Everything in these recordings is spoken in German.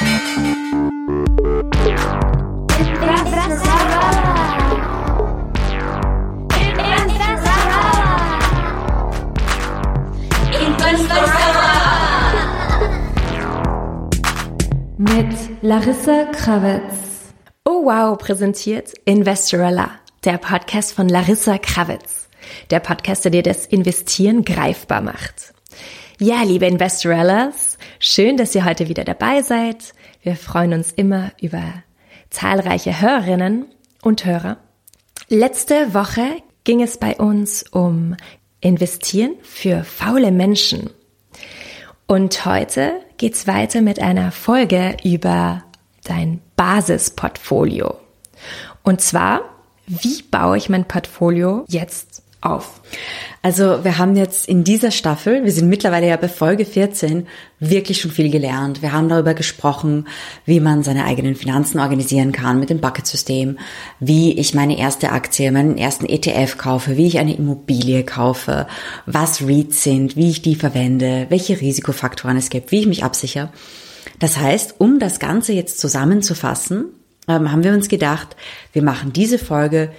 Mit Larissa Krawitz. Oh wow, präsentiert Investorella, der Podcast von Larissa Krawitz. Der Podcast, der dir das Investieren greifbar macht. Ja, liebe Investorellas, schön, dass ihr heute wieder dabei seid. Wir freuen uns immer über zahlreiche Hörerinnen und Hörer. Letzte Woche ging es bei uns um Investieren für faule Menschen. Und heute geht's weiter mit einer Folge über dein Basisportfolio. Und zwar, wie baue ich mein Portfolio jetzt auf? Also wir haben jetzt in dieser Staffel, wir sind mittlerweile ja bei Folge 14, wirklich schon viel gelernt. Wir haben darüber gesprochen, wie man seine eigenen Finanzen organisieren kann mit dem Bucket-System, wie ich meine erste Aktie, meinen ersten ETF kaufe, wie ich eine Immobilie kaufe, was REITs sind, wie ich die verwende, welche Risikofaktoren es gibt, wie ich mich absichere. Das heißt, um das Ganze jetzt zusammenzufassen, ähm, haben wir uns gedacht, wir machen diese Folge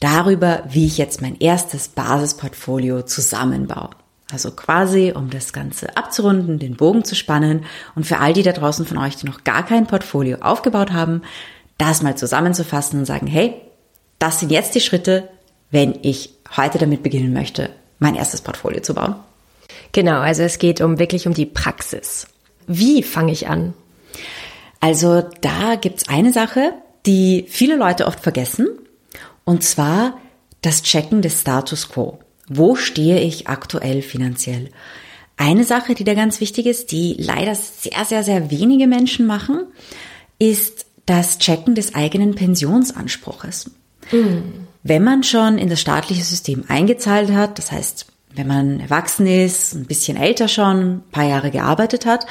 darüber, wie ich jetzt mein erstes Basisportfolio zusammenbaue. Also quasi, um das Ganze abzurunden, den Bogen zu spannen und für all die da draußen von euch, die noch gar kein Portfolio aufgebaut haben, das mal zusammenzufassen und sagen, hey, das sind jetzt die Schritte, wenn ich heute damit beginnen möchte, mein erstes Portfolio zu bauen. Genau, also es geht um wirklich um die Praxis. Wie fange ich an? Also da gibt's eine Sache, die viele Leute oft vergessen und zwar das Checken des Status quo. Wo stehe ich aktuell finanziell? Eine Sache, die da ganz wichtig ist, die leider sehr, sehr, sehr wenige Menschen machen, ist das Checken des eigenen Pensionsanspruches. Mhm. Wenn man schon in das staatliche System eingezahlt hat, das heißt, wenn man erwachsen ist, ein bisschen älter schon, ein paar Jahre gearbeitet hat,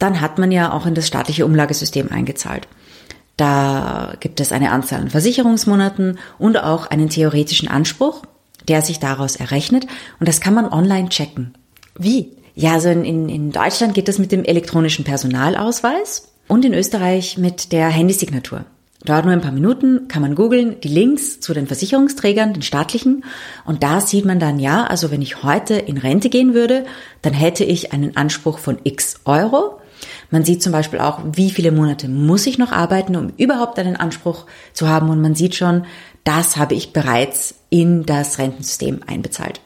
dann hat man ja auch in das staatliche Umlagesystem eingezahlt. Da gibt es eine Anzahl an Versicherungsmonaten und auch einen theoretischen Anspruch, der sich daraus errechnet. Und das kann man online checken. Wie? Ja, also in, in Deutschland geht das mit dem elektronischen Personalausweis und in Österreich mit der Handysignatur. Dauert nur ein paar Minuten, kann man googeln, die Links zu den Versicherungsträgern, den staatlichen. Und da sieht man dann, ja, also wenn ich heute in Rente gehen würde, dann hätte ich einen Anspruch von x Euro. Man sieht zum Beispiel auch, wie viele Monate muss ich noch arbeiten, um überhaupt einen Anspruch zu haben. Und man sieht schon, das habe ich bereits in das Rentensystem einbezahlt.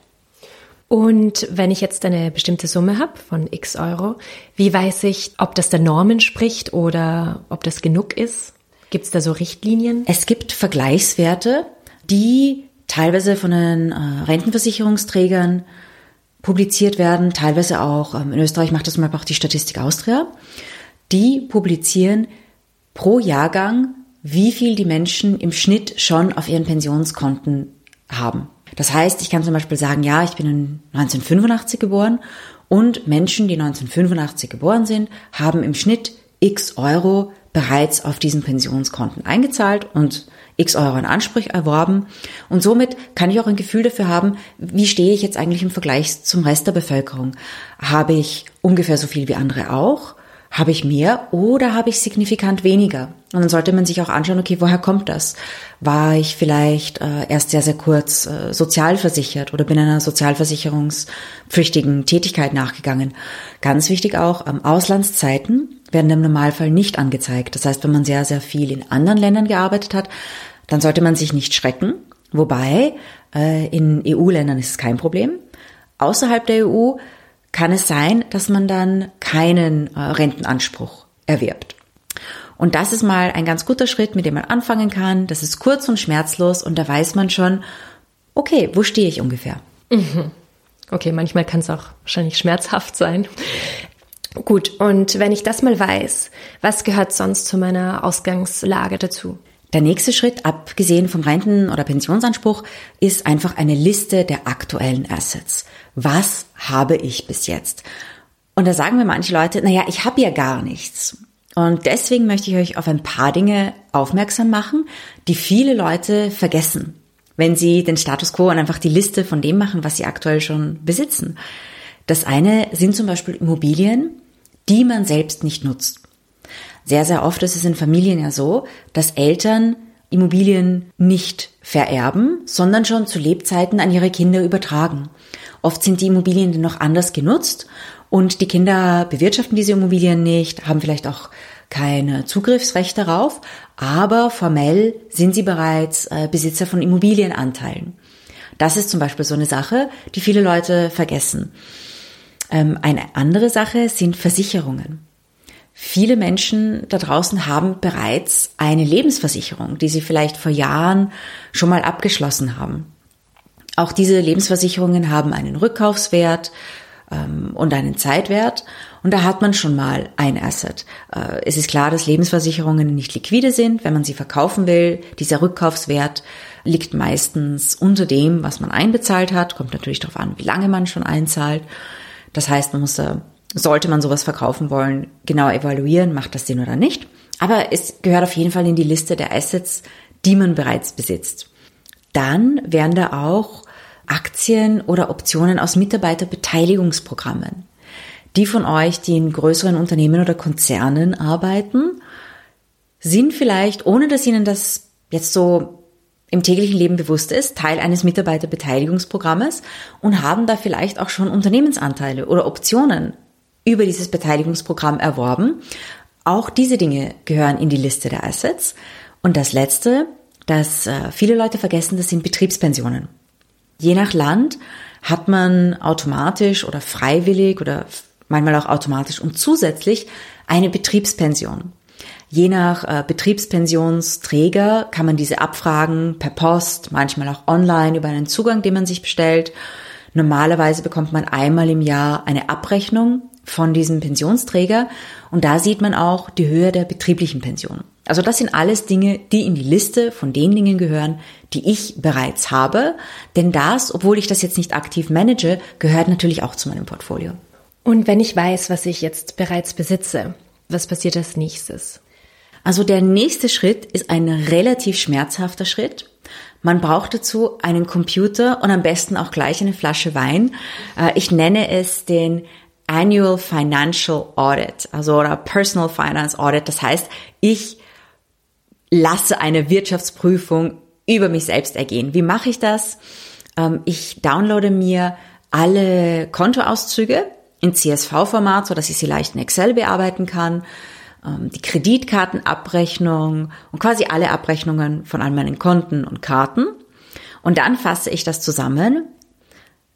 Und wenn ich jetzt eine bestimmte Summe habe von x Euro, wie weiß ich, ob das der Norm entspricht oder ob das genug ist? Gibt es da so Richtlinien? Es gibt Vergleichswerte, die teilweise von den äh, Rentenversicherungsträgern publiziert werden, teilweise auch, ähm, in Österreich macht das mal auch die Statistik Austria, die publizieren pro Jahrgang, wie viel die Menschen im Schnitt schon auf ihren Pensionskonten haben. Das heißt, ich kann zum Beispiel sagen, ja, ich bin 1985 geboren und Menschen, die 1985 geboren sind, haben im Schnitt x Euro bereits auf diesen Pensionskonten eingezahlt und x Euro in Anspruch erworben. Und somit kann ich auch ein Gefühl dafür haben, wie stehe ich jetzt eigentlich im Vergleich zum Rest der Bevölkerung? Habe ich ungefähr so viel wie andere auch? Habe ich mehr oder habe ich signifikant weniger? Und dann sollte man sich auch anschauen, okay, woher kommt das? War ich vielleicht äh, erst sehr, sehr kurz äh, sozialversichert oder bin einer sozialversicherungspflichtigen Tätigkeit nachgegangen? Ganz wichtig auch, ähm, Auslandszeiten werden im Normalfall nicht angezeigt. Das heißt, wenn man sehr, sehr viel in anderen Ländern gearbeitet hat, dann sollte man sich nicht schrecken. Wobei, äh, in EU-Ländern ist es kein Problem. Außerhalb der EU kann es sein, dass man dann keinen äh, Rentenanspruch erwirbt. Und das ist mal ein ganz guter Schritt, mit dem man anfangen kann. Das ist kurz und schmerzlos und da weiß man schon, okay, wo stehe ich ungefähr? Mhm. Okay, manchmal kann es auch wahrscheinlich schmerzhaft sein. Gut, und wenn ich das mal weiß, was gehört sonst zu meiner Ausgangslage dazu? Der nächste Schritt, abgesehen vom Renten- oder Pensionsanspruch, ist einfach eine Liste der aktuellen Assets. Was habe ich bis jetzt? Und da sagen mir manche Leute, naja, ich habe ja gar nichts. Und deswegen möchte ich euch auf ein paar Dinge aufmerksam machen, die viele Leute vergessen, wenn sie den Status quo und einfach die Liste von dem machen, was sie aktuell schon besitzen. Das eine sind zum Beispiel Immobilien, die man selbst nicht nutzt. Sehr, sehr oft ist es in Familien ja so, dass Eltern Immobilien nicht vererben, sondern schon zu Lebzeiten an ihre Kinder übertragen. Oft sind die Immobilien dann noch anders genutzt und die Kinder bewirtschaften diese Immobilien nicht, haben vielleicht auch kein Zugriffsrecht darauf, aber formell sind sie bereits äh, Besitzer von Immobilienanteilen. Das ist zum Beispiel so eine Sache, die viele Leute vergessen. Ähm, eine andere Sache sind Versicherungen. Viele Menschen da draußen haben bereits eine Lebensversicherung, die sie vielleicht vor Jahren schon mal abgeschlossen haben. Auch diese Lebensversicherungen haben einen Rückkaufswert ähm, und einen Zeitwert und da hat man schon mal ein Asset. Äh, es ist klar, dass Lebensversicherungen nicht liquide sind, wenn man sie verkaufen will. Dieser Rückkaufswert liegt meistens unter dem, was man einbezahlt hat. Kommt natürlich darauf an, wie lange man schon einzahlt. Das heißt, man muss da sollte man sowas verkaufen wollen, genau evaluieren, macht das Sinn oder nicht. Aber es gehört auf jeden Fall in die Liste der Assets, die man bereits besitzt. Dann wären da auch Aktien oder Optionen aus Mitarbeiterbeteiligungsprogrammen. Die von euch, die in größeren Unternehmen oder Konzernen arbeiten, sind vielleicht, ohne dass ihnen das jetzt so im täglichen Leben bewusst ist, Teil eines Mitarbeiterbeteiligungsprogrammes und haben da vielleicht auch schon Unternehmensanteile oder Optionen über dieses Beteiligungsprogramm erworben. Auch diese Dinge gehören in die Liste der Assets. Und das Letzte, das äh, viele Leute vergessen, das sind Betriebspensionen. Je nach Land hat man automatisch oder freiwillig oder manchmal auch automatisch und zusätzlich eine Betriebspension. Je nach äh, Betriebspensionsträger kann man diese abfragen per Post, manchmal auch online über einen Zugang, den man sich bestellt. Normalerweise bekommt man einmal im Jahr eine Abrechnung von diesem Pensionsträger und da sieht man auch die Höhe der betrieblichen Pension. Also das sind alles Dinge, die in die Liste von den Dingen gehören, die ich bereits habe, denn das, obwohl ich das jetzt nicht aktiv manage, gehört natürlich auch zu meinem Portfolio. Und wenn ich weiß, was ich jetzt bereits besitze, was passiert als nächstes? Also der nächste Schritt ist ein relativ schmerzhafter Schritt. Man braucht dazu einen Computer und am besten auch gleich eine Flasche Wein. Äh, ich nenne es den Annual Financial Audit, also oder Personal Finance Audit. Das heißt, ich lasse eine Wirtschaftsprüfung über mich selbst ergehen. Wie mache ich das? Ähm, ich downloade mir alle Kontoauszüge in CSV-Format, so dass ich sie leicht in Excel bearbeiten kann, die Kreditkartenabrechnung und quasi alle Abrechnungen von all meinen Konten und Karten. Und dann fasse ich das zusammen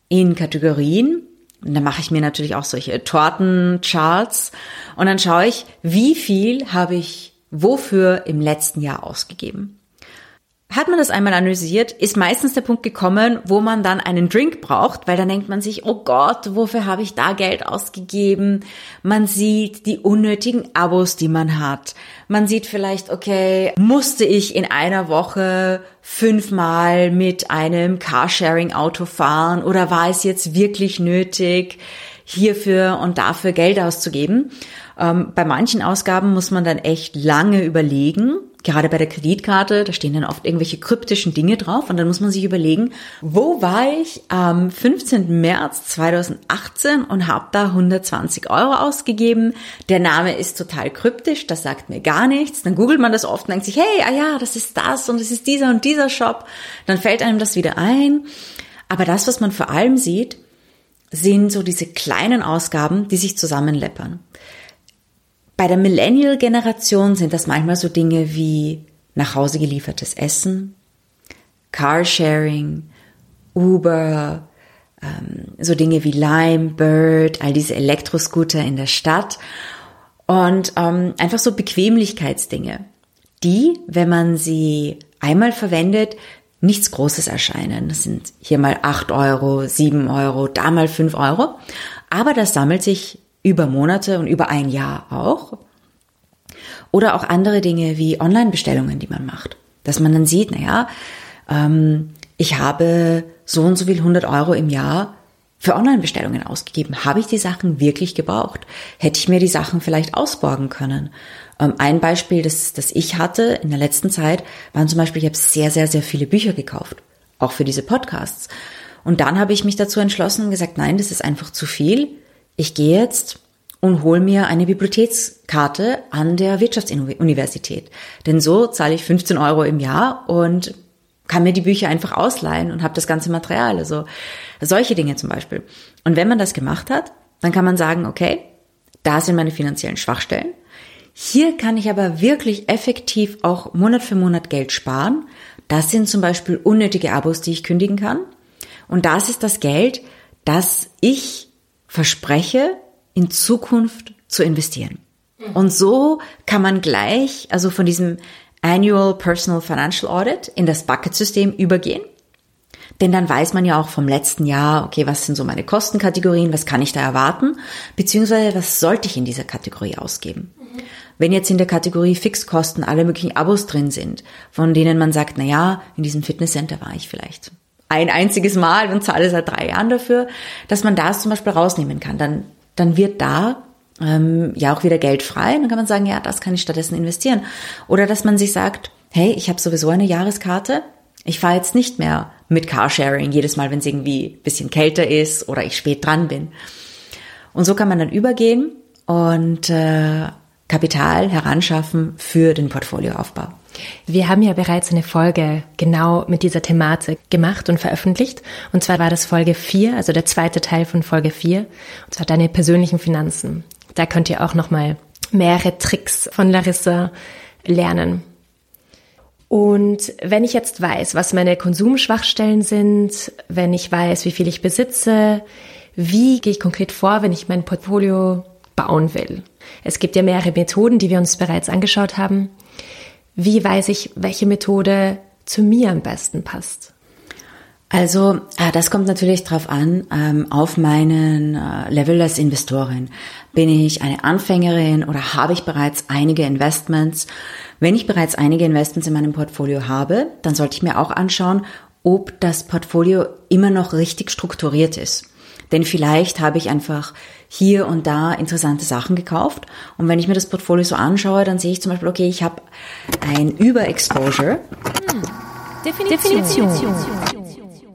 in Kategorien und dann mache ich mir natürlich auch solche Tortencharts und dann schaue ich, wie viel habe ich wofür im letzten Jahr ausgegeben. Hat man das einmal analysiert, ist meistens der Punkt gekommen, wo man dann einen Drink braucht, weil dann denkt man sich, oh Gott, wofür habe ich da Geld ausgegeben? Man sieht die unnötigen Abos, die man hat. Man sieht vielleicht, okay, musste ich in einer Woche fünfmal mit einem Carsharing-Auto fahren oder war es jetzt wirklich nötig, hierfür und dafür Geld auszugeben? Ähm, bei manchen Ausgaben muss man dann echt lange überlegen. Gerade bei der Kreditkarte, da stehen dann oft irgendwelche kryptischen Dinge drauf und dann muss man sich überlegen, wo war ich am 15. März 2018 und habe da 120 Euro ausgegeben. Der Name ist total kryptisch, das sagt mir gar nichts. Dann googelt man das oft und denkt sich, hey, ah ja, das ist das und das ist dieser und dieser Shop. Dann fällt einem das wieder ein. Aber das, was man vor allem sieht, sind so diese kleinen Ausgaben, die sich zusammenleppern. Bei der Millennial-Generation sind das manchmal so Dinge wie nach Hause geliefertes Essen, Carsharing, Uber, ähm, so Dinge wie Lime, Bird, all diese Elektroscooter in der Stadt und ähm, einfach so Bequemlichkeitsdinge, die, wenn man sie einmal verwendet, nichts Großes erscheinen. Das sind hier mal acht Euro, sieben Euro, da mal fünf Euro. Aber das sammelt sich über Monate und über ein Jahr auch. Oder auch andere Dinge wie Online-Bestellungen, die man macht. Dass man dann sieht, naja, ähm, ich habe so und so viel 100 Euro im Jahr für Online-Bestellungen ausgegeben. Habe ich die Sachen wirklich gebraucht? Hätte ich mir die Sachen vielleicht ausborgen können? Ähm, ein Beispiel, das, das ich hatte in der letzten Zeit, waren zum Beispiel, ich habe sehr, sehr, sehr viele Bücher gekauft. Auch für diese Podcasts. Und dann habe ich mich dazu entschlossen und gesagt, nein, das ist einfach zu viel ich gehe jetzt und hole mir eine Bibliothekskarte an der Wirtschaftsuniversität. Denn so zahle ich 15 Euro im Jahr und kann mir die Bücher einfach ausleihen und habe das ganze Material. Also solche Dinge zum Beispiel. Und wenn man das gemacht hat, dann kann man sagen, okay, da sind meine finanziellen Schwachstellen. Hier kann ich aber wirklich effektiv auch Monat für Monat Geld sparen. Das sind zum Beispiel unnötige Abos, die ich kündigen kann. Und das ist das Geld, das ich verspreche, in Zukunft zu investieren. Und so kann man gleich, also von diesem Annual Personal Financial Audit in das Bucket-System übergehen. Denn dann weiß man ja auch vom letzten Jahr, okay, was sind so meine Kostenkategorien, was kann ich da erwarten, beziehungsweise was sollte ich in dieser Kategorie ausgeben. Wenn jetzt in der Kategorie Fixkosten alle möglichen Abos drin sind, von denen man sagt, na ja, in diesem Fitnesscenter war ich vielleicht ein einziges Mal und zahle seit drei Jahren dafür, dass man das zum Beispiel rausnehmen kann, dann, dann wird da ähm, ja auch wieder Geld frei. Dann kann man sagen, ja, das kann ich stattdessen investieren. Oder dass man sich sagt, hey, ich habe sowieso eine Jahreskarte, ich fahre jetzt nicht mehr mit Carsharing jedes Mal, wenn es irgendwie bisschen kälter ist oder ich spät dran bin. Und so kann man dann übergehen und äh, Kapital heranschaffen für den Portfolioaufbau. Wir haben ja bereits eine Folge genau mit dieser Thematik gemacht und veröffentlicht. Und zwar war das Folge 4, also der zweite Teil von Folge 4. Und zwar deine persönlichen Finanzen. Da könnt ihr auch nochmal mehrere Tricks von Larissa lernen. Und wenn ich jetzt weiß, was meine Konsumschwachstellen sind, wenn ich weiß, wie viel ich besitze, wie gehe ich konkret vor, wenn ich mein Portfolio bauen will? Es gibt ja mehrere Methoden, die wir uns bereits angeschaut haben. Wie weiß ich, welche Methode zu mir am besten passt? Also äh, das kommt natürlich drauf an, ähm, auf meinen äh, Level als Investorin. Bin ich eine Anfängerin oder habe ich bereits einige Investments? Wenn ich bereits einige Investments in meinem Portfolio habe, dann sollte ich mir auch anschauen, ob das Portfolio immer noch richtig strukturiert ist. Denn vielleicht habe ich einfach hier und da interessante Sachen gekauft. Und wenn ich mir das Portfolio so anschaue, dann sehe ich zum Beispiel, okay, ich habe ein Überexposure. Hm. Definition. Definition.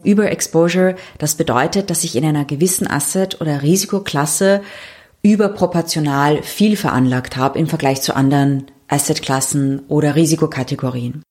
Überexposure, das bedeutet, dass ich in einer gewissen Asset- oder Risikoklasse überproportional viel veranlagt habe im Vergleich zu anderen Assetklassen oder Risikokategorien.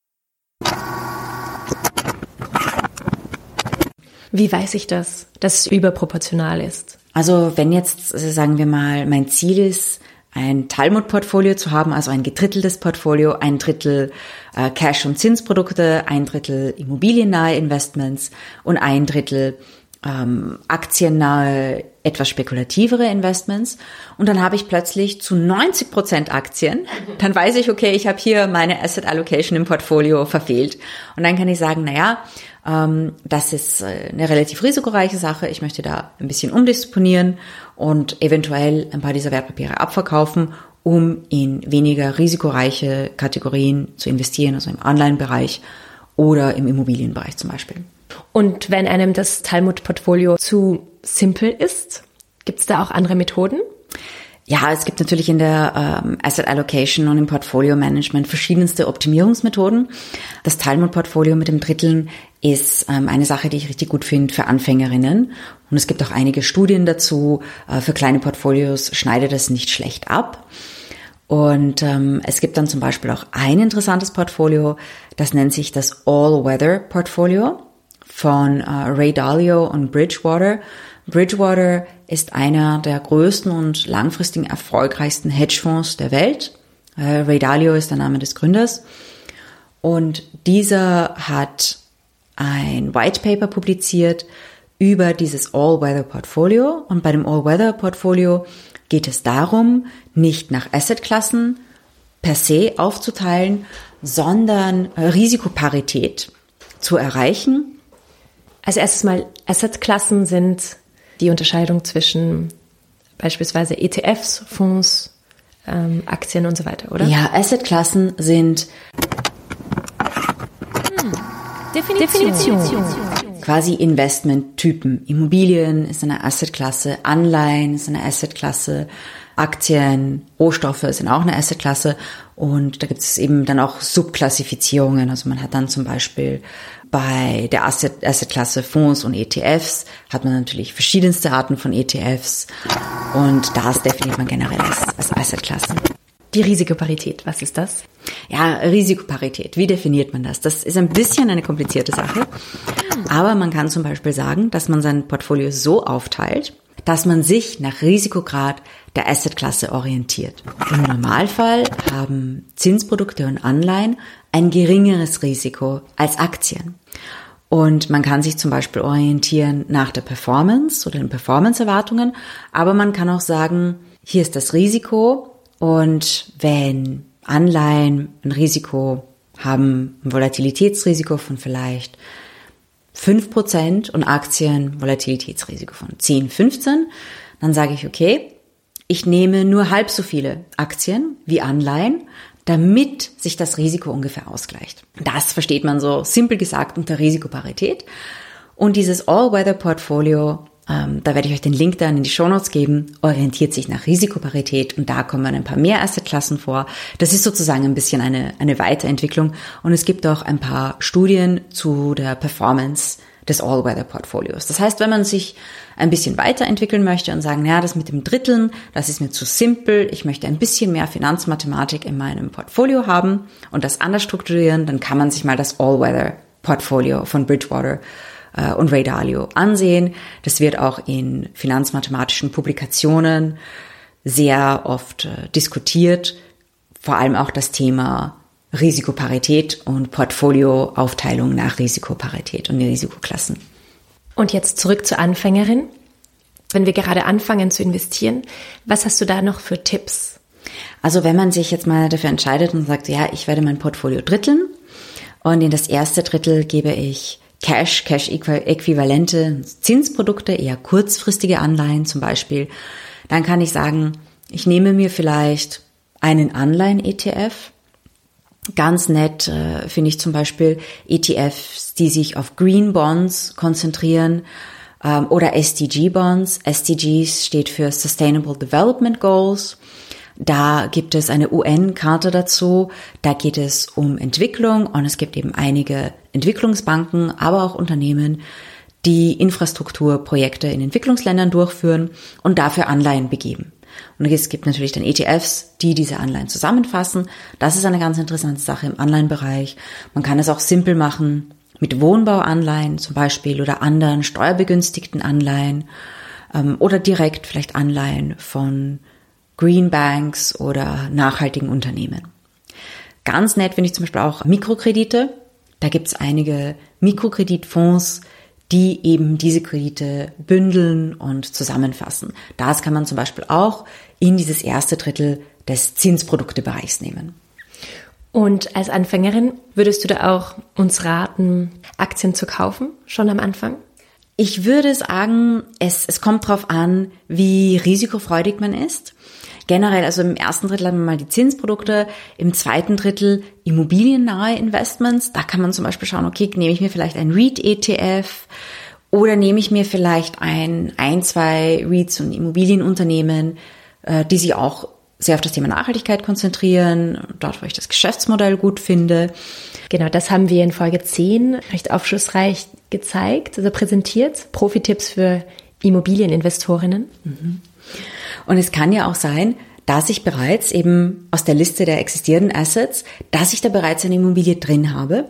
Wie weiß ich das, dass es überproportional ist? Also wenn jetzt, sagen wir mal, mein Ziel ist, ein Talmud-Portfolio zu haben, also ein gedritteltes Portfolio, ein Drittel äh, Cash- und Zinsprodukte, ein Drittel immobiliennahe Investments und ein Drittel ähm, aktiennahe, etwas spekulativere Investments. Und dann habe ich plötzlich zu 90 Prozent Aktien. Dann weiß ich, okay, ich habe hier meine Asset Allocation im Portfolio verfehlt. Und dann kann ich sagen, na ja, ähm, das ist äh, eine relativ risikoreiche Sache. Ich möchte da ein bisschen umdisponieren und eventuell ein paar dieser Wertpapiere abverkaufen, um in weniger risikoreiche Kategorien zu investieren, also im Online-Bereich oder im Immobilienbereich zum Beispiel. Und wenn einem das Talmud-Portfolio zu simpel ist, gibt es da auch andere Methoden? Ja, es gibt natürlich in der ähm, Asset Allocation und im Portfolio Management verschiedenste Optimierungsmethoden. Das Talmud-Portfolio mit dem Dritteln ist ähm, eine Sache, die ich richtig gut finde für Anfängerinnen. Und es gibt auch einige Studien dazu. Äh, für kleine Portfolios schneidet es nicht schlecht ab. Und ähm, es gibt dann zum Beispiel auch ein interessantes Portfolio, das nennt sich das All-Weather-Portfolio von äh, Ray Dalio und Bridgewater. Bridgewater ist einer der größten und langfristigen erfolgreichsten Hedgefonds der Welt. Äh, Ray Dalio ist der Name des Gründers. Und dieser hat ein White Paper publiziert über dieses All-Weather-Portfolio. Und bei dem All-Weather-Portfolio geht es darum, nicht nach Assetklassen per se aufzuteilen, sondern Risikoparität zu erreichen. Als erstes mal Assetklassen sind die Unterscheidung zwischen beispielsweise ETFs, Fonds, ähm, Aktien und so weiter, oder? Ja, Assetklassen sind. Definition. Definition. Quasi Investmenttypen. Immobilien ist eine Assetklasse, Anleihen ist eine Assetklasse, Aktien, Rohstoffe sind auch eine Assetklasse und da gibt es eben dann auch Subklassifizierungen. Also man hat dann zum Beispiel bei der Asset, Assetklasse Fonds und ETFs hat man natürlich verschiedenste Arten von ETFs und das definiert man generell als, als Assetklassen. Die Risikoparität, was ist das? Ja, Risikoparität, wie definiert man das? Das ist ein bisschen eine komplizierte Sache, aber man kann zum Beispiel sagen, dass man sein Portfolio so aufteilt, dass man sich nach Risikograd der Assetklasse orientiert. Im Normalfall haben Zinsprodukte und Anleihen ein geringeres Risiko als Aktien. Und man kann sich zum Beispiel orientieren nach der Performance oder den Performance-Erwartungen, aber man kann auch sagen, hier ist das Risiko und wenn Anleihen ein Risiko haben, ein Volatilitätsrisiko von vielleicht 5% und Aktien Volatilitätsrisiko von 10, 15, dann sage ich, okay, ich nehme nur halb so viele Aktien wie Anleihen, damit sich das Risiko ungefähr ausgleicht. Das versteht man so simpel gesagt unter Risikoparität. Und dieses All-Weather-Portfolio ähm, da werde ich euch den Link dann in die Shownotes geben, orientiert sich nach Risikoparität und da kommen ein paar mehr Assetklassen vor. Das ist sozusagen ein bisschen eine, eine Weiterentwicklung und es gibt auch ein paar Studien zu der Performance des All-Weather-Portfolios. Das heißt, wenn man sich ein bisschen weiterentwickeln möchte und sagen, ja, das mit dem Dritteln, das ist mir zu simpel, ich möchte ein bisschen mehr Finanzmathematik in meinem Portfolio haben und das anders strukturieren, dann kann man sich mal das All-Weather-Portfolio von Bridgewater äh, und Ray Dalio ansehen. Das wird auch in finanzmathematischen Publikationen sehr oft äh, diskutiert, vor allem auch das Thema Risikoparität und Portfolioaufteilung nach Risikoparität und Risikoklassen. Und jetzt zurück zur Anfängerin. Wenn wir gerade anfangen zu investieren, was hast du da noch für Tipps? Also wenn man sich jetzt mal dafür entscheidet und sagt, ja, ich werde mein Portfolio dritteln und in das erste Drittel gebe ich Cash, Cash-äquivalente Zinsprodukte, eher kurzfristige Anleihen zum Beispiel, dann kann ich sagen, ich nehme mir vielleicht einen Anleihen-ETF. Ganz nett äh, finde ich zum Beispiel ETFs, die sich auf Green Bonds konzentrieren ähm, oder SDG Bonds. SDGs steht für Sustainable Development Goals. Da gibt es eine UN-Karte dazu. Da geht es um Entwicklung und es gibt eben einige Entwicklungsbanken, aber auch Unternehmen, die Infrastrukturprojekte in Entwicklungsländern durchführen und dafür Anleihen begeben. Und es gibt natürlich dann ETFs, die diese Anleihen zusammenfassen. Das ist eine ganz interessante Sache im Anleihenbereich. Man kann es auch simpel machen mit Wohnbauanleihen zum Beispiel oder anderen steuerbegünstigten Anleihen ähm, oder direkt vielleicht Anleihen von Greenbanks oder nachhaltigen Unternehmen. Ganz nett finde ich zum Beispiel auch Mikrokredite. Da gibt es einige Mikrokreditfonds, die eben diese Kredite bündeln und zusammenfassen. Das kann man zum Beispiel auch in dieses erste Drittel des Zinsproduktebereichs nehmen. Und als Anfängerin würdest du da auch uns raten, Aktien zu kaufen, schon am Anfang? Ich würde sagen, es, es kommt darauf an, wie risikofreudig man ist generell, also im ersten Drittel haben wir mal die Zinsprodukte, im zweiten Drittel immobiliennahe Investments. Da kann man zum Beispiel schauen, okay, nehme ich mir vielleicht ein REIT-ETF oder nehme ich mir vielleicht ein, ein, zwei REITs und Immobilienunternehmen, äh, die sich auch sehr auf das Thema Nachhaltigkeit konzentrieren, dort, wo ich das Geschäftsmodell gut finde. Genau, das haben wir in Folge 10 recht aufschlussreich gezeigt, also präsentiert. Profi-Tipps für Immobilieninvestorinnen. Mhm. Und es kann ja auch sein, dass ich bereits eben aus der Liste der existierenden Assets, dass ich da bereits eine Immobilie drin habe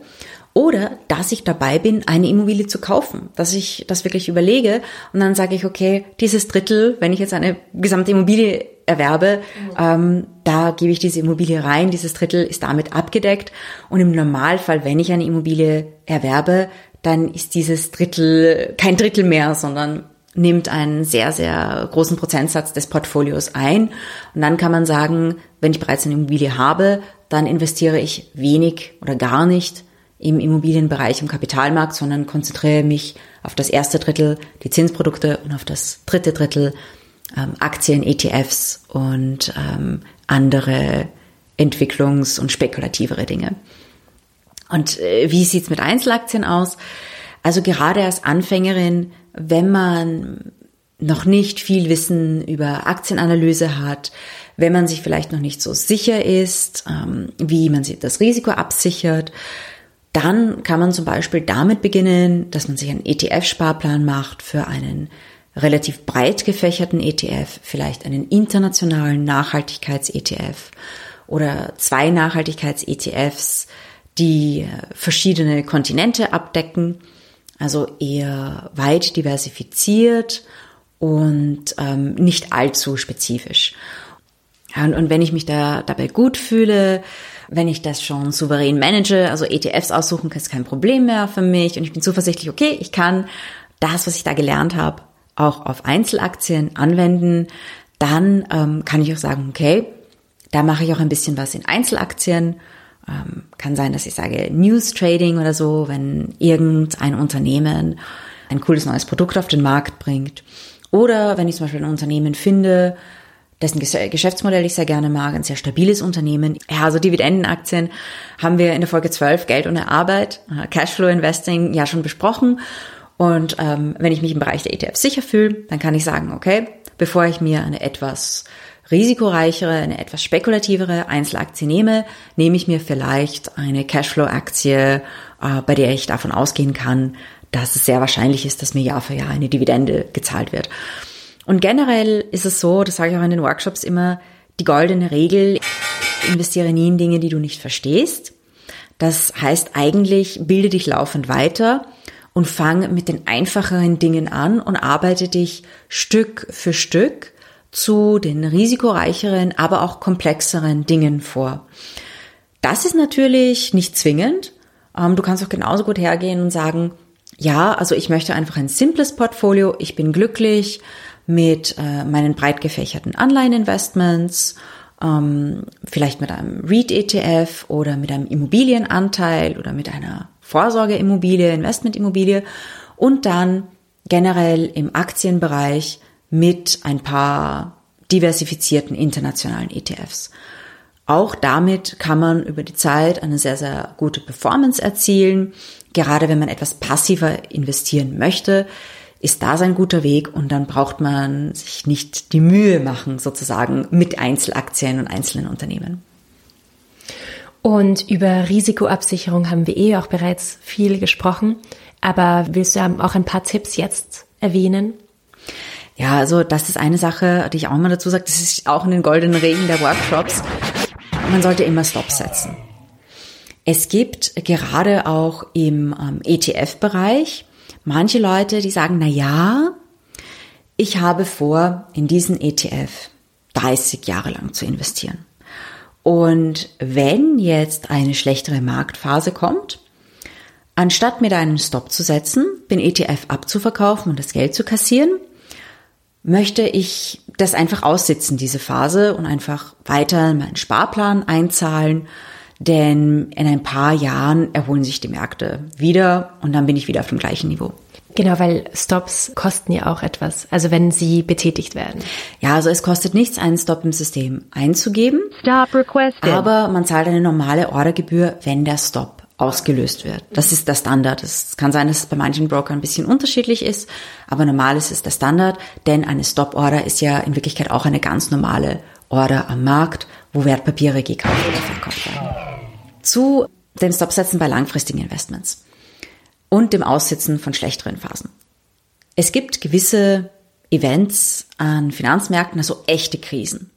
oder dass ich dabei bin, eine Immobilie zu kaufen, dass ich das wirklich überlege und dann sage ich, okay, dieses Drittel, wenn ich jetzt eine gesamte Immobilie erwerbe, mhm. ähm, da gebe ich diese Immobilie rein, dieses Drittel ist damit abgedeckt und im Normalfall, wenn ich eine Immobilie erwerbe, dann ist dieses Drittel kein Drittel mehr, sondern nimmt einen sehr, sehr großen Prozentsatz des Portfolios ein. Und dann kann man sagen, wenn ich bereits eine Immobilie habe, dann investiere ich wenig oder gar nicht im Immobilienbereich im Kapitalmarkt, sondern konzentriere mich auf das erste Drittel, die Zinsprodukte und auf das dritte Drittel ähm, Aktien, ETFs und ähm, andere Entwicklungs- und spekulativere Dinge. Und äh, wie sieht's mit Einzelaktien aus? Also gerade als Anfängerin wenn man noch nicht viel Wissen über Aktienanalyse hat, wenn man sich vielleicht noch nicht so sicher ist, ähm, wie man sich das Risiko absichert, dann kann man zum Beispiel damit beginnen, dass man sich einen ETF-Sparplan macht für einen relativ breit gefächerten ETF, vielleicht einen internationalen Nachhaltigkeits-ETF oder zwei Nachhaltigkeits-ETFs, die verschiedene Kontinente abdecken, also eher weit diversifiziert und ähm, nicht allzu spezifisch. Und, und wenn ich mich da dabei gut fühle, wenn ich das schon souverän manage, also ETFs aussuchen, ist kein Problem mehr für mich und ich bin zuversichtlich, okay, ich kann das, was ich da gelernt habe, auch auf Einzelaktien anwenden, dann ähm, kann ich auch sagen, okay, da mache ich auch ein bisschen was in Einzelaktien. Ähm, kann sein, dass ich sage News Trading oder so, wenn irgendein Unternehmen ein cooles neues Produkt auf den Markt bringt. Oder wenn ich zum Beispiel ein Unternehmen finde, dessen Geschäftsmodell ich sehr gerne mag, ein sehr stabiles Unternehmen. Ja, also Dividendenaktien haben wir in der Folge 12 Geld ohne Arbeit, äh, Cashflow Investing ja schon besprochen. Und ähm, wenn ich mich im Bereich der ETFs sicher fühle, dann kann ich sagen, okay, bevor ich mir eine etwas risikoreichere, eine etwas spekulativere Einzelaktie nehme, nehme ich mir vielleicht eine Cashflow-Aktie, äh, bei der ich davon ausgehen kann, dass es sehr wahrscheinlich ist, dass mir Jahr für Jahr eine Dividende gezahlt wird. Und generell ist es so, das sage ich auch in den Workshops immer, die goldene Regel, investiere nie in Dinge, die du nicht verstehst. Das heißt eigentlich, bilde dich laufend weiter und fang mit den einfacheren Dingen an und arbeite dich Stück für Stück zu den risikoreicheren, aber auch komplexeren Dingen vor. Das ist natürlich nicht zwingend. Ähm, du kannst auch genauso gut hergehen und sagen, ja, also ich möchte einfach ein simples Portfolio, ich bin glücklich mit äh, meinen breit gefächerten Anleiheninvestments, ähm, vielleicht mit einem REIT-ETF oder mit einem Immobilienanteil oder mit einer Vorsorgeimmobilie, Investmentimmobilie und dann generell im Aktienbereich mit ein paar diversifizierten internationalen ETFs. Auch damit kann man über die Zeit eine sehr, sehr gute Performance erzielen. Gerade wenn man etwas passiver investieren möchte, ist das ein guter Weg und dann braucht man sich nicht die Mühe machen, sozusagen mit Einzelaktien und einzelnen Unternehmen. Und über Risikoabsicherung haben wir eh auch bereits viel gesprochen. Aber willst du auch ein paar Tipps jetzt erwähnen? Ja, also das ist eine Sache, die ich auch mal dazu sage, das ist auch in den goldenen Regeln der Workshops. Man sollte immer Stop setzen. Es gibt gerade auch im ähm, ETF-Bereich manche Leute, die sagen, na ja, ich habe vor, in diesen ETF 30 Jahre lang zu investieren. Und wenn jetzt eine schlechtere Marktphase kommt, anstatt mir da einen Stop zu setzen, den ETF abzuverkaufen und das Geld zu kassieren, möchte ich das einfach aussitzen, diese Phase, und einfach weiter meinen Sparplan einzahlen, denn in ein paar Jahren erholen sich die Märkte wieder und dann bin ich wieder auf dem gleichen Niveau. Genau, weil Stops kosten ja auch etwas, also wenn sie betätigt werden. Ja, also es kostet nichts, einen Stop im System einzugeben. Stop requested. Aber man zahlt eine normale Ordergebühr, wenn der Stop ausgelöst wird. Das ist der Standard. Es kann sein, dass es bei manchen Brokern ein bisschen unterschiedlich ist, aber normal ist es der Standard, denn eine Stop-Order ist ja in Wirklichkeit auch eine ganz normale Order am Markt, wo Wertpapiere gekauft oder verkauft werden. Zu dem Stop-Setzen bei langfristigen Investments und dem Aussitzen von schlechteren Phasen. Es gibt gewisse Events an Finanzmärkten, also echte Krisen.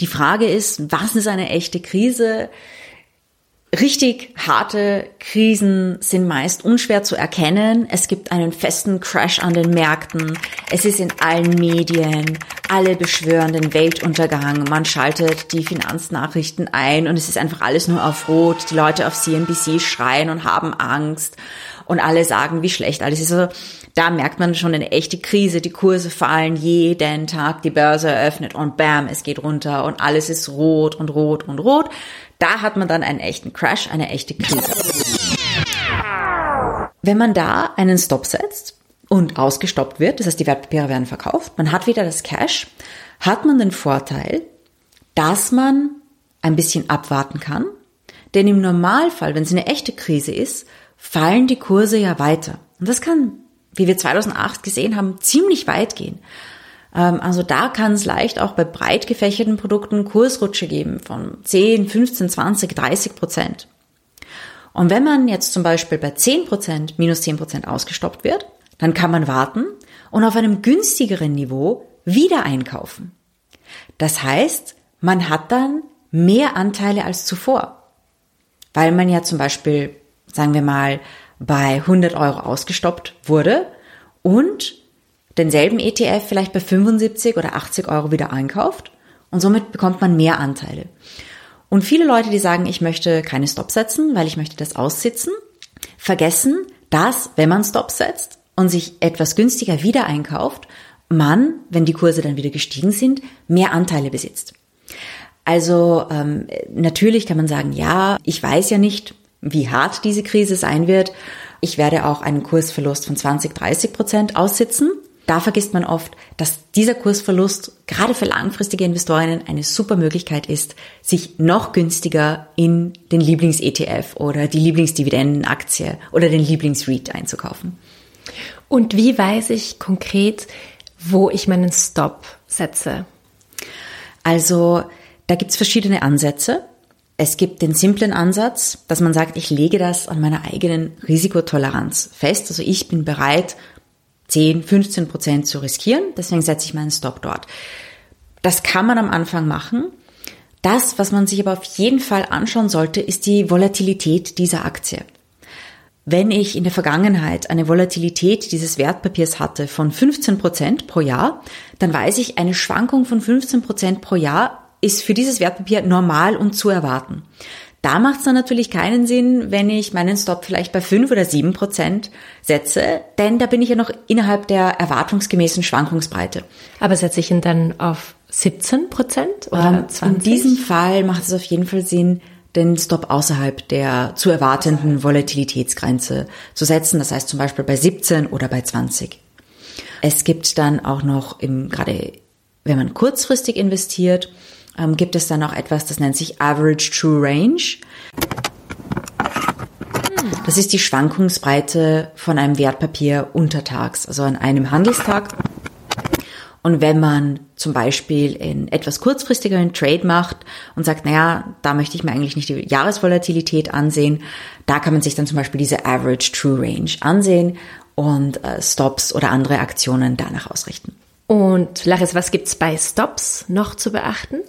Die Frage ist, was ist eine echte Krise? Richtig harte Krisen sind meist unschwer zu erkennen. Es gibt einen festen Crash an den Märkten. Es ist in allen Medien. Alle beschwören den Weltuntergang. Man schaltet die Finanznachrichten ein und es ist einfach alles nur auf Rot. Die Leute auf CNBC schreien und haben Angst und alle sagen, wie schlecht alles ist. Also da merkt man schon eine echte Krise. Die Kurse fallen jeden Tag, die Börse eröffnet und bam, es geht runter und alles ist rot und rot und rot. Da hat man dann einen echten Crash, eine echte Krise. Wenn man da einen Stop setzt und ausgestoppt wird, das heißt die Wertpapiere werden verkauft, man hat wieder das Cash, hat man den Vorteil, dass man ein bisschen abwarten kann. Denn im Normalfall, wenn es eine echte Krise ist, fallen die Kurse ja weiter. Und das kann wie wir 2008 gesehen haben, ziemlich weit gehen. Ähm, also da kann es leicht auch bei breit gefächerten Produkten Kursrutsche geben von 10, 15, 20, 30 Prozent. Und wenn man jetzt zum Beispiel bei 10 Prozent, minus 10 Prozent ausgestoppt wird, dann kann man warten und auf einem günstigeren Niveau wieder einkaufen. Das heißt, man hat dann mehr Anteile als zuvor, weil man ja zum Beispiel, sagen wir mal, bei 100 Euro ausgestoppt wurde und denselben ETF vielleicht bei 75 oder 80 Euro wieder einkauft und somit bekommt man mehr Anteile. Und viele Leute, die sagen, ich möchte keine Stop setzen, weil ich möchte das aussitzen, vergessen, dass, wenn man Stop setzt und sich etwas günstiger wieder einkauft, man, wenn die Kurse dann wieder gestiegen sind, mehr Anteile besitzt. Also ähm, natürlich kann man sagen, ja, ich weiß ja nicht, wie hart diese Krise sein wird. Ich werde auch einen Kursverlust von 20, 30 Prozent aussitzen. Da vergisst man oft, dass dieser Kursverlust gerade für langfristige Investorinnen eine super Möglichkeit ist, sich noch günstiger in den Lieblings-ETF oder die Lieblingsdividendenaktie oder den Lieblings-REIT einzukaufen. Und wie weiß ich konkret, wo ich meinen Stop setze? Also da gibt's verschiedene Ansätze. Es gibt den simplen Ansatz, dass man sagt, ich lege das an meiner eigenen Risikotoleranz fest. Also ich bin bereit, 10, 15 Prozent zu riskieren. Deswegen setze ich meinen Stop dort. Das kann man am Anfang machen. Das, was man sich aber auf jeden Fall anschauen sollte, ist die Volatilität dieser Aktie. Wenn ich in der Vergangenheit eine Volatilität dieses Wertpapiers hatte von 15 Prozent pro Jahr, dann weiß ich, eine Schwankung von 15 Prozent pro Jahr ist für dieses Wertpapier normal und zu erwarten. Da macht es dann natürlich keinen Sinn, wenn ich meinen Stop vielleicht bei 5 oder 7 Prozent setze, denn da bin ich ja noch innerhalb der erwartungsgemäßen Schwankungsbreite. Aber setze ich ihn dann auf 17 Prozent oder 20? Ähm, in diesem Fall macht es auf jeden Fall Sinn, den Stop außerhalb der zu erwartenden Volatilitätsgrenze zu setzen. Das heißt zum Beispiel bei 17 oder bei 20. Es gibt dann auch noch im, gerade wenn man kurzfristig investiert, ähm, gibt es dann auch etwas, das nennt sich Average True Range. Das ist die Schwankungsbreite von einem Wertpapier untertags, also an einem Handelstag. Und wenn man zum Beispiel in etwas kurzfristigeren Trade macht und sagt, naja, da möchte ich mir eigentlich nicht die Jahresvolatilität ansehen, da kann man sich dann zum Beispiel diese Average True Range ansehen und äh, Stops oder andere Aktionen danach ausrichten. Und Laris, was gibt's bei Stops noch zu beachten?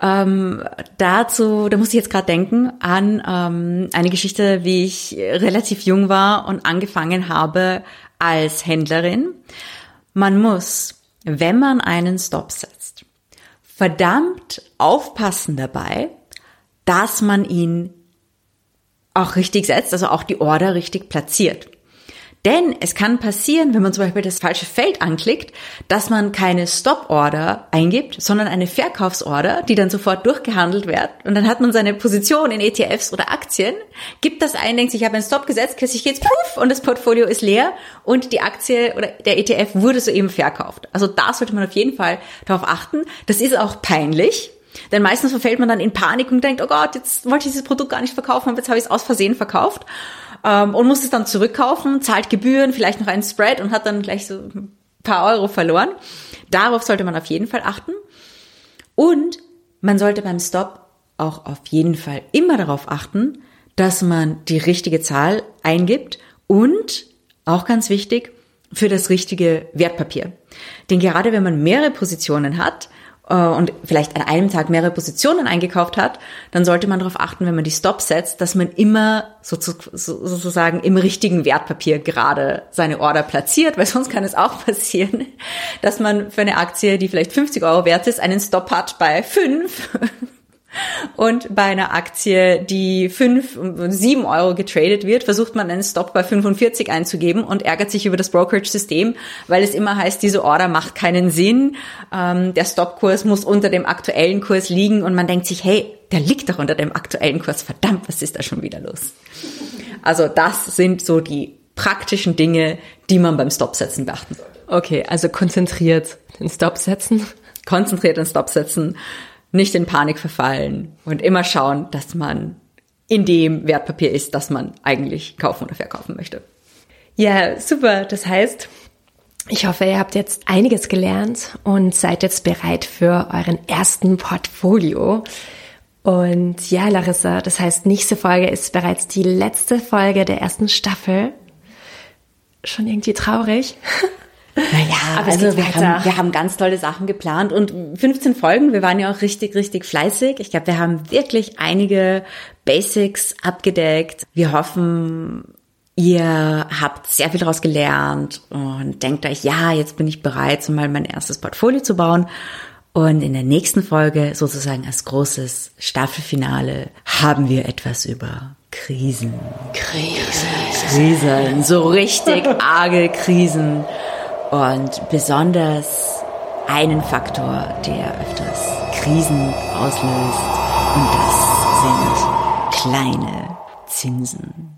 Ähm, dazu, da muss ich jetzt gerade denken an ähm, eine Geschichte, wie ich relativ jung war und angefangen habe als Händlerin. Man muss wenn man einen Stop setzt, verdammt aufpassen dabei, dass man ihn auch richtig setzt, also auch die Order richtig platziert. Denn es kann passieren, wenn man zum Beispiel das falsche Feld anklickt, dass man keine Stop-Order eingibt, sondern eine Verkaufsorder, die dann sofort durchgehandelt wird. Und dann hat man seine Position in ETFs oder Aktien, gibt das ein, denkt sich, ich habe einen Stop gesetzt, plötzlich geht's puff und das Portfolio ist leer und die Aktie oder der ETF wurde soeben verkauft. Also da sollte man auf jeden Fall darauf achten. Das ist auch peinlich, denn meistens verfällt man dann in Panik und denkt, oh Gott, jetzt wollte ich dieses Produkt gar nicht verkaufen, aber jetzt habe ich es aus Versehen verkauft ähm, und muss es dann zurückkaufen, zahlt Gebühren, vielleicht noch einen Spread und hat dann gleich so ein paar Euro verloren. Darauf sollte man auf jeden Fall achten. Und man sollte beim Stop auch auf jeden Fall immer darauf achten, dass man die richtige Zahl eingibt und auch ganz wichtig, für das richtige Wertpapier. Denn gerade wenn man mehrere Positionen hat, und vielleicht an einem Tag mehrere Positionen eingekauft hat, dann sollte man darauf achten, wenn man die Stops setzt, dass man immer sozusagen im richtigen Wertpapier gerade seine Order platziert, weil sonst kann es auch passieren, dass man für eine Aktie, die vielleicht 50 Euro wert ist, einen Stop hat bei 5 und bei einer Aktie, die 5, 7 Euro getradet wird, versucht man einen Stop bei 45 einzugeben und ärgert sich über das Brokerage-System, weil es immer heißt, diese Order macht keinen Sinn. Ähm, der Stopkurs muss unter dem aktuellen Kurs liegen und man denkt sich, hey, der liegt doch unter dem aktuellen Kurs. Verdammt, was ist da schon wieder los? Also das sind so die praktischen Dinge, die man beim Stopsetzen beachten sollte. Okay, also konzentriert den Stop setzen. Konzentriert den Stop setzen nicht in Panik verfallen und immer schauen, dass man in dem Wertpapier ist, das man eigentlich kaufen oder verkaufen möchte. Ja, super. Das heißt, ich hoffe, ihr habt jetzt einiges gelernt und seid jetzt bereit für euren ersten Portfolio. Und ja, Larissa, das heißt, nächste Folge ist bereits die letzte Folge der ersten Staffel. Schon irgendwie traurig. Naja, also wir haben, wir haben ganz tolle Sachen geplant und 15 Folgen, wir waren ja auch richtig, richtig fleißig. Ich glaube, wir haben wirklich einige Basics abgedeckt. Wir hoffen, ihr habt sehr viel daraus gelernt und denkt euch, ja, jetzt bin ich bereit, so mal mein erstes Portfolio zu bauen. Und in der nächsten Folge, sozusagen als großes Staffelfinale, haben wir etwas über Krisen. Krisen. Krisen, so richtig arge Krisen. Und besonders einen Faktor, der öfters Krisen auslöst. Und das sind kleine Zinsen.